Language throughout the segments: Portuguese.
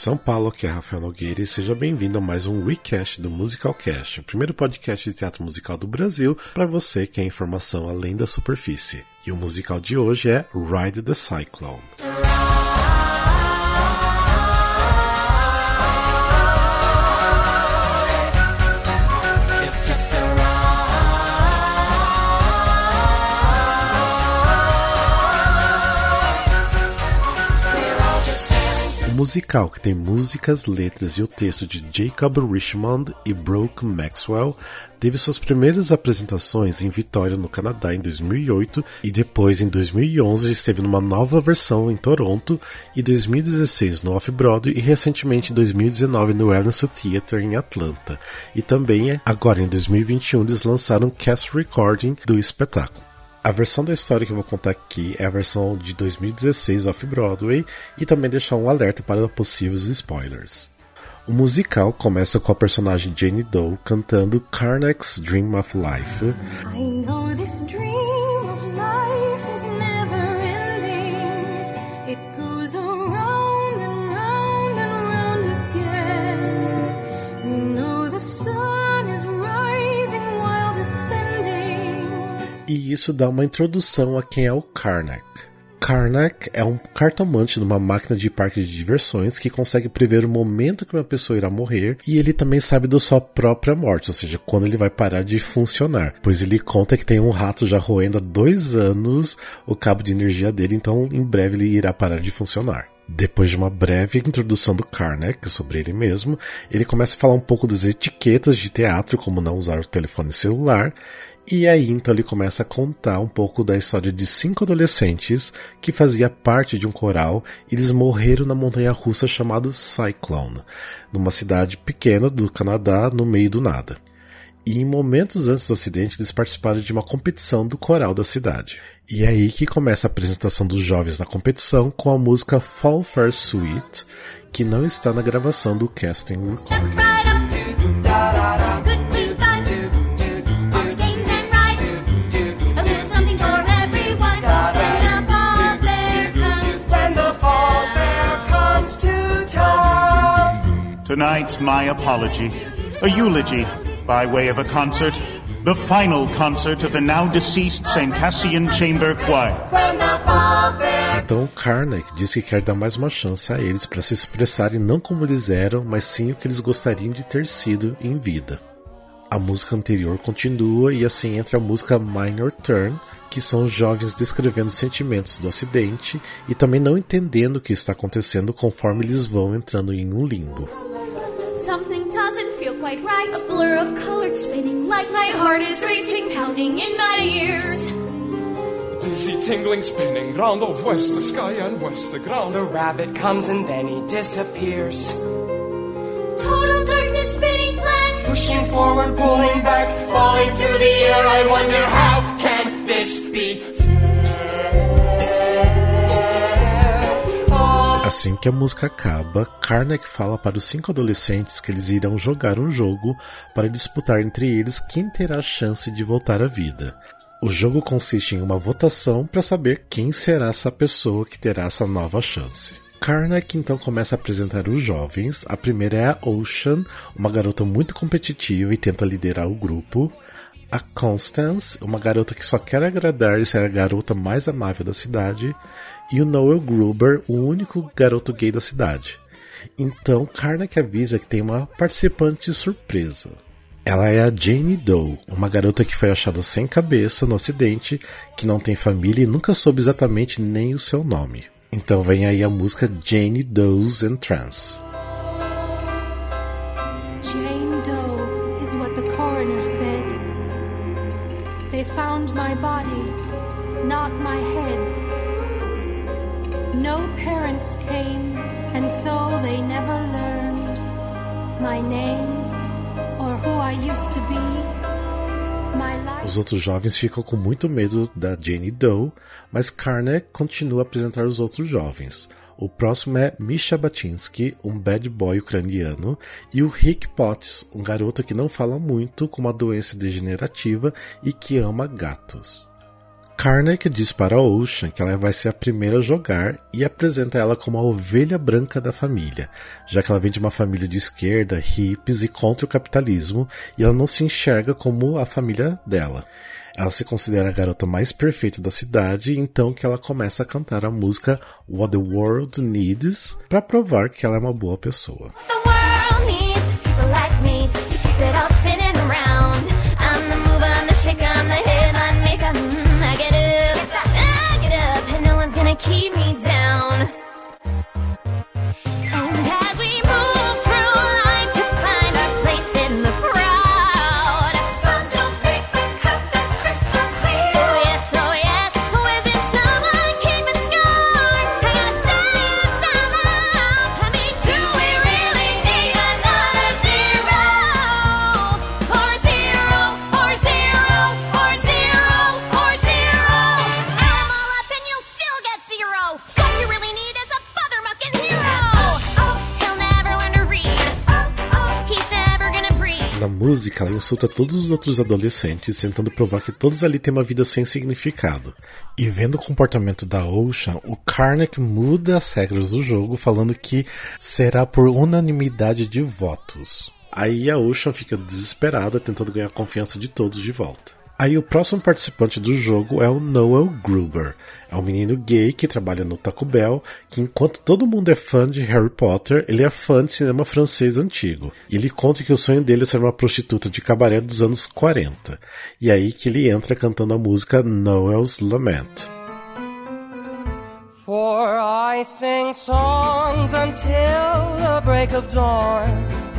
São Paulo, aqui é Rafael Nogueira e seja bem-vindo a mais um WeCast do Musicalcast, o primeiro podcast de teatro musical do Brasil para você que é informação além da superfície. E o musical de hoje é Ride the Cyclone. Musical que tem músicas, letras e o texto de Jacob Richmond e Brooke Maxwell, teve suas primeiras apresentações em Vitória, no Canadá, em 2008 e depois, em 2011, esteve numa nova versão em Toronto e 2016 no Off-Broadway e recentemente em 2019 no Ernst Theatre em Atlanta. E também, agora em 2021, eles lançaram cast recording do espetáculo. A versão da história que eu vou contar aqui é a versão de 2016 off-Broadway e também deixar um alerta para possíveis spoilers. O musical começa com a personagem Jane Doe cantando Karnak's Dream of Life. E isso dá uma introdução a quem é o Karnak. Karnak é um cartomante numa máquina de parque de diversões que consegue prever o momento que uma pessoa irá morrer e ele também sabe da sua própria morte, ou seja, quando ele vai parar de funcionar. Pois ele conta que tem um rato já roendo há dois anos o cabo de energia dele, então em breve ele irá parar de funcionar. Depois de uma breve introdução do Karnak sobre ele mesmo, ele começa a falar um pouco das etiquetas de teatro, como não usar o telefone celular, e aí então ele começa a contar um pouco da história de cinco adolescentes que fazia parte de um coral e eles morreram na montanha russa chamada Cyclone, numa cidade pequena do Canadá, no meio do nada. E em momentos antes do acidente, eles participaram de uma competição do coral da cidade. E é aí que começa a apresentação dos jovens na competição com a música Fall Fair Suite, que não está na gravação do casting recording. Tonight's my apology, a eulogy by way of a concert, the final concert of the now deceased St. Cassian Chamber Choir. Então Karnak diz que quer dar mais uma chance a eles para se expressarem não como eles eram, mas sim o que eles gostariam de ter sido em vida. A música anterior continua e assim entra a música Minor Turn, que são jovens descrevendo sentimentos do acidente e também não entendendo o que está acontecendo conforme eles vão entrando em um limbo. Something quite right. A blur of color spinning like my heart is racing, pounding in my ears. Dizzy tingling, spinning round of west, the sky and west, the ground. The rabbit comes and then he disappears. Total darkness, spinning black. Pushing forward, pulling back, falling through the air. I wonder how can this be Assim que a música acaba, Karnak fala para os cinco adolescentes que eles irão jogar um jogo para disputar entre eles quem terá a chance de voltar à vida. O jogo consiste em uma votação para saber quem será essa pessoa que terá essa nova chance. Karnak então começa a apresentar os jovens. A primeira é a Ocean, uma garota muito competitiva e tenta liderar o grupo. A Constance, uma garota que só quer agradar e ser a garota mais amável da cidade e o Noel Gruber, o único garoto gay da cidade. Então, Karnak avisa que tem uma participante surpresa. Ela é a Jane Doe, uma garota que foi achada sem cabeça no acidente, que não tem família e nunca soube exatamente nem o seu nome. Então vem aí a música Jane Doe's Entrance. Jane Doe is what the coroner said. They found my body, not my head. No parents came, and so they never learned my name or who I used to be. Os outros jovens ficam com muito medo da Jane Doe, mas Karnak continua a apresentar os outros jovens. O próximo é Misha Batinsky, um bad boy ucraniano, e o Rick Potts, um garoto que não fala muito, com uma doença degenerativa e que ama gatos. Karnak diz para Ocean que ela vai ser a primeira a jogar e apresenta ela como a ovelha branca da família, já que ela vem de uma família de esquerda, hippies e contra o capitalismo, e ela não se enxerga como a família dela. Ela se considera a garota mais perfeita da cidade, então que ela começa a cantar a música What the World Needs para provar que ela é uma boa pessoa. Música, ela insulta todos os outros adolescentes, tentando provar que todos ali têm uma vida sem significado. E vendo o comportamento da Ocean, o Karnak muda as regras do jogo, falando que será por unanimidade de votos. Aí a Ocean fica desesperada, tentando ganhar a confiança de todos de volta. Aí o próximo participante do jogo é o Noel Gruber. É um menino gay que trabalha no Taco Bell, que enquanto todo mundo é fã de Harry Potter, ele é fã de cinema francês antigo. E ele conta que o sonho dele é ser uma prostituta de cabaré dos anos 40. E aí que ele entra cantando a música Noel's Lament. For I sing songs until the break of dawn.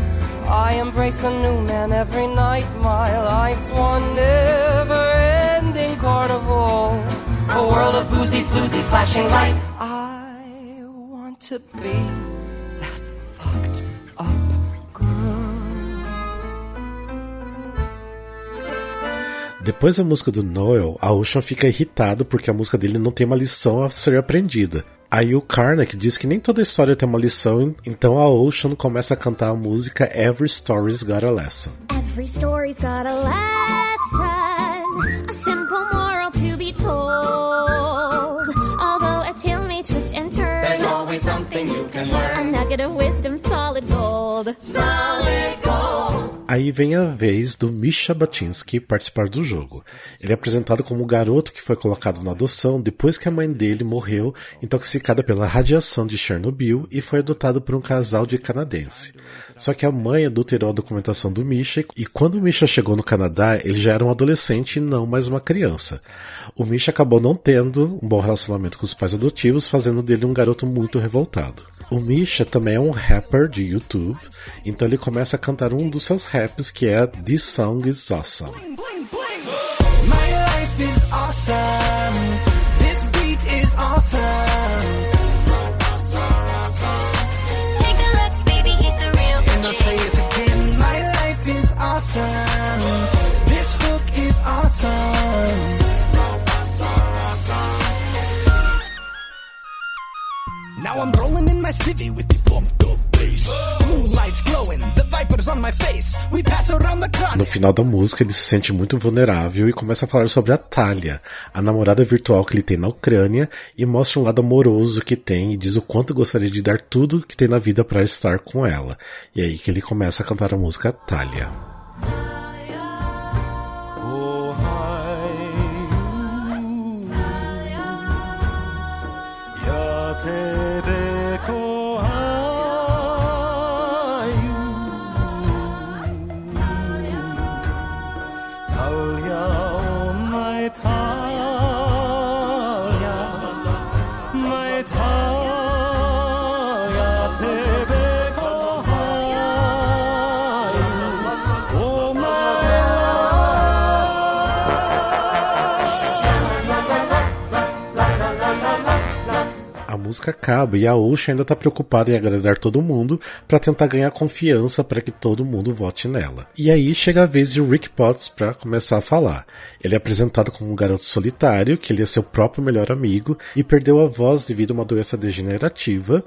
I embrace a new man every night. My life's one never ending carnival. A world of boozy, floozy, flashing light. I want to be that fucked up girl. Depois da música do Noel, a Ocean fica irritado porque a música dele não tem uma lição a ser aprendida. Aí o Karnak diz que nem toda história tem uma lição, então a Ocean começa a cantar a música Every Story's Got a Lesson. Every story's got a lesson, a simple moral to be told. Although a tale may twist and turn, there's always something you can learn. A nugget of wisdom, solid gold. Solid gold. Aí vem a vez do Misha Batinsky participar do jogo. Ele é apresentado como um garoto que foi colocado na adoção depois que a mãe dele morreu intoxicada pela radiação de Chernobyl e foi adotado por um casal de canadense. Só que a mãe adulterou a documentação do Misha e quando o Misha chegou no Canadá, ele já era um adolescente e não mais uma criança. O Misha acabou não tendo um bom relacionamento com os pais adotivos, fazendo dele um garoto muito revoltado. O Misha também é um rapper de YouTube, então ele começa a cantar um dos seus raps que é This Song is Awesome. Bling, bling, bling. My life is awesome. This beat is awesome. Take a look, baby, he's the real And I'll say it again. My life is awesome. This hook is awesome. Now I'm rolling in my city with the No final da música, ele se sente muito vulnerável e começa a falar sobre a Talia, a namorada virtual que ele tem na Ucrânia, e mostra um lado amoroso que tem e diz o quanto gostaria de dar tudo que tem na vida para estar com ela. E é aí que ele começa a cantar a música Talia. Música acaba e a Ocean ainda está preocupada em agradar todo mundo para tentar ganhar confiança para que todo mundo vote nela. E aí chega a vez de Rick Potts para começar a falar. Ele é apresentado como um garoto solitário, que ele é seu próprio melhor amigo e perdeu a voz devido a uma doença degenerativa,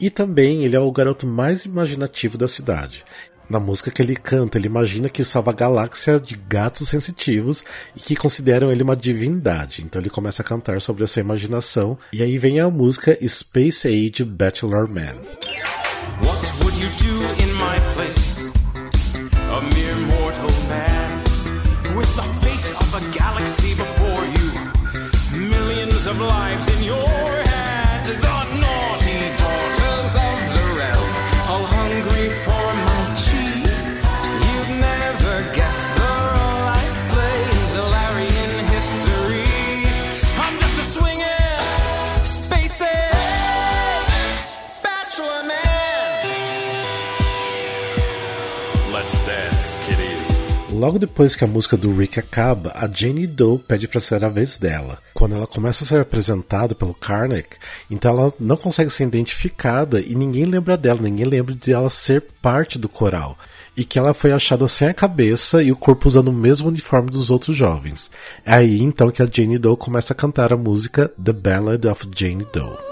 e também ele é o garoto mais imaginativo da cidade. Na música que ele canta, ele imagina que salva a galáxia de gatos sensitivos e que consideram ele uma divindade. Então ele começa a cantar sobre essa imaginação. E aí vem a música Space Age Bachelor Man. What would you do in my place? A mere mortal man with the fate of a galaxy before you. Millions of lives in your Logo depois que a música do Rick acaba, a Jane Doe pede para ser a vez dela. Quando ela começa a ser apresentada pelo Karnak, então ela não consegue ser identificada e ninguém lembra dela, ninguém lembra de ela ser parte do coral. E que ela foi achada sem a cabeça e o corpo usando o mesmo uniforme dos outros jovens. É aí então que a Jane Doe começa a cantar a música The Ballad of Jane Doe.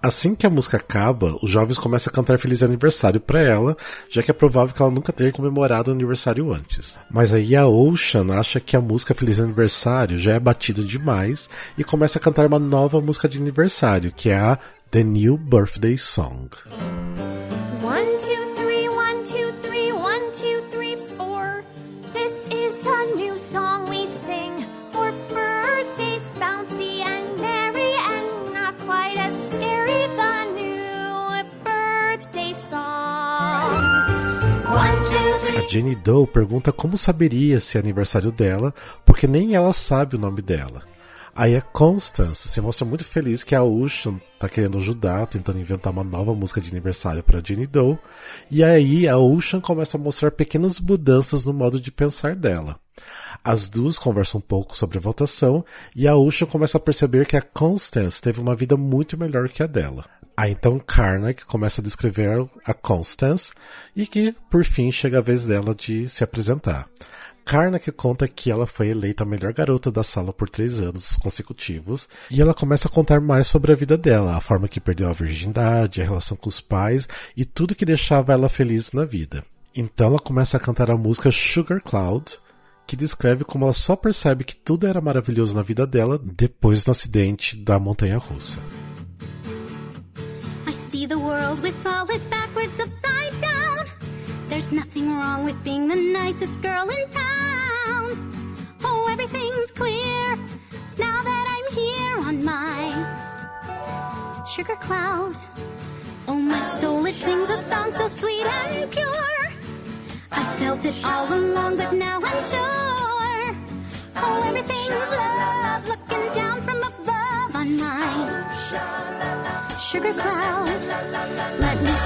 Assim que a música acaba, os jovens começam a cantar feliz aniversário para ela, já que é provável que ela nunca tenha comemorado o aniversário antes. Mas aí a Ocean acha que a música Feliz Aniversário já é batida demais e começa a cantar uma nova música de aniversário, que é a The New Birthday Song. Jenny Doe pergunta como saberia se é aniversário dela, porque nem ela sabe o nome dela. Aí a Constance se mostra muito feliz que a Ocean tá querendo ajudar, tentando inventar uma nova música de aniversário para Jenny Doe. E aí a Ocean começa a mostrar pequenas mudanças no modo de pensar dela. As duas conversam um pouco sobre a votação e a Ocean começa a perceber que a Constance teve uma vida muito melhor que a dela. Aí então Karnak começa a descrever a Constance e que, por fim, chega a vez dela de se apresentar. Karnak conta que ela foi eleita a melhor garota da sala por três anos consecutivos e ela começa a contar mais sobre a vida dela, a forma que perdeu a virgindade, a relação com os pais e tudo que deixava ela feliz na vida. Então ela começa a cantar a música Sugar Cloud, que descreve como ela só percebe que tudo era maravilhoso na vida dela depois do acidente da montanha russa. World with all its backwards upside down. There's nothing wrong with being the nicest girl in town. Oh, everything's clear now that I'm here on my sugar cloud. Oh, my soul, it sings a song so sweet and pure. I felt it all along, but now I'm sure. Oh, everything's love sugar cloud. Let me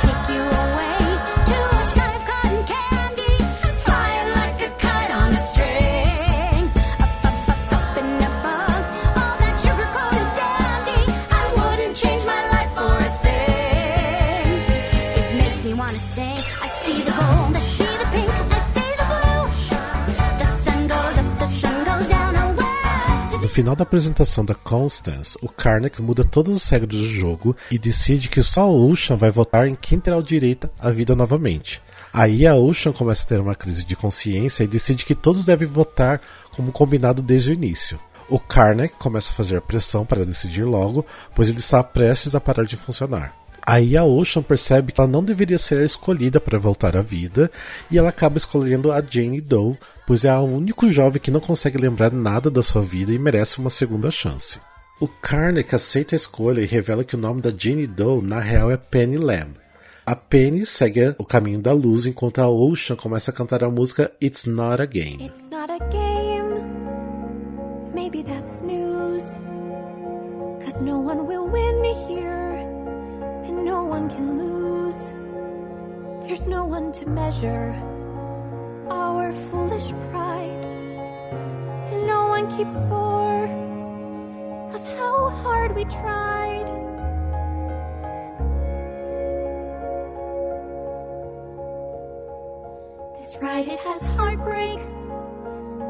final da apresentação da Constance, o Karnak muda todas as regras do jogo e decide que só a Ocean vai votar em quem terá o direito à vida novamente. Aí a Ocean começa a ter uma crise de consciência e decide que todos devem votar como combinado desde o início. O Karnak começa a fazer pressão para decidir logo, pois ele está prestes a parar de funcionar. Aí a Ocean percebe que ela não deveria ser a escolhida para voltar à vida e ela acaba escolhendo a Jane Doe, pois é o único jovem que não consegue lembrar nada da sua vida e merece uma segunda chance. O Karnak aceita a escolha e revela que o nome da Jane Doe na real é Penny Lamb. A Penny segue o caminho da luz enquanto a Ocean começa a cantar a música It's Not a Game. It's not a game. maybe that's news. Cause no one will win here, one can lose. There's no one to measure our foolish pride, and no one keeps score of how hard we tried. This ride, it has heartbreak.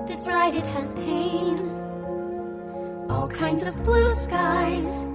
This ride, it has pain. All kinds of blue skies.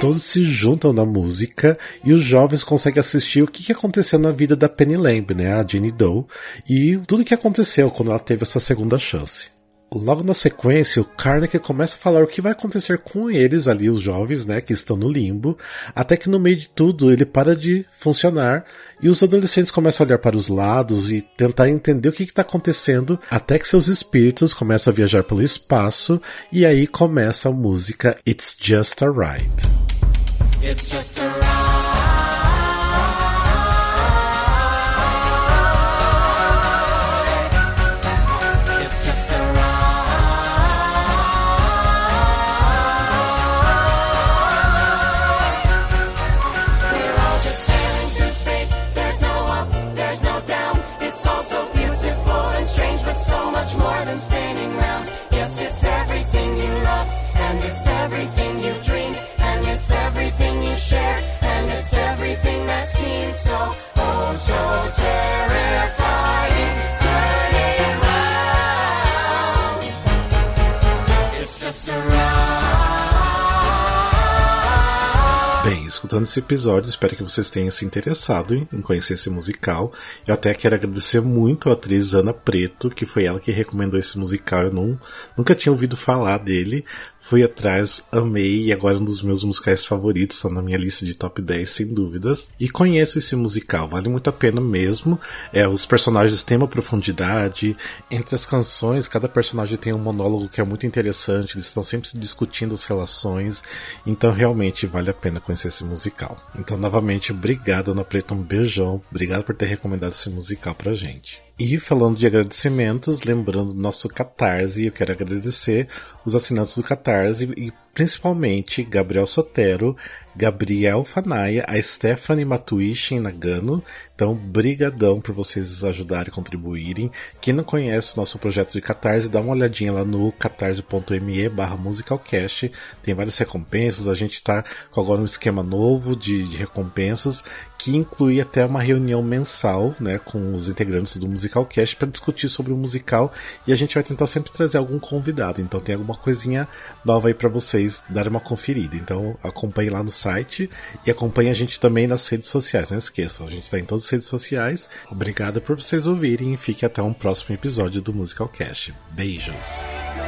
Todos se juntam na música e os jovens conseguem assistir o que que aconteceu na vida da Penny Lamb, né, a Jenny Doe, e tudo o que aconteceu quando ela teve essa segunda chance. Logo na sequência, o Karnak começa a falar o que vai acontecer com eles ali, os jovens, né, que estão no limbo, até que no meio de tudo ele para de funcionar e os adolescentes começam a olhar para os lados e tentar entender o que está acontecendo, até que seus espíritos começam a viajar pelo espaço e aí começa a música It's Just a Ride. It's just a ride. Escutando esse episódio, espero que vocês tenham se interessado em conhecer esse musical. Eu até quero agradecer muito a atriz Ana Preto, que foi ela que recomendou esse musical. Eu não, nunca tinha ouvido falar dele. Fui atrás, amei e agora é um dos meus musicais favoritos, está na minha lista de top 10 sem dúvidas. E conheço esse musical, vale muito a pena mesmo. É, os personagens têm uma profundidade, entre as canções, cada personagem tem um monólogo que é muito interessante, eles estão sempre discutindo as relações, então realmente vale a pena conhecer esse musical. Então, novamente, obrigado, Ana Preta, um beijão, obrigado por ter recomendado esse musical pra gente. E falando de agradecimentos, lembrando do nosso Catarse, eu quero agradecer os assinantes do Catarse e principalmente Gabriel Sotero, Gabriel Fanaia, a Stephanie Matuishi Nagano. Então, brigadão por vocês ajudarem e contribuírem. Quem não conhece o nosso projeto de Catarse, dá uma olhadinha lá no catarse.me barra musicalcast. Tem várias recompensas. A gente está com agora um esquema novo de, de recompensas que inclui até uma reunião mensal né, com os integrantes do Musicalcast para discutir sobre o musical e a gente vai tentar sempre trazer algum convidado. Então tem alguma coisinha nova aí para vocês darem uma conferida. Então acompanhe lá no site e acompanhe a gente também nas redes sociais. Não esqueçam, a gente está em todas as redes sociais. Obrigado por vocês ouvirem e fique até um próximo episódio do Musicalcast. Beijos!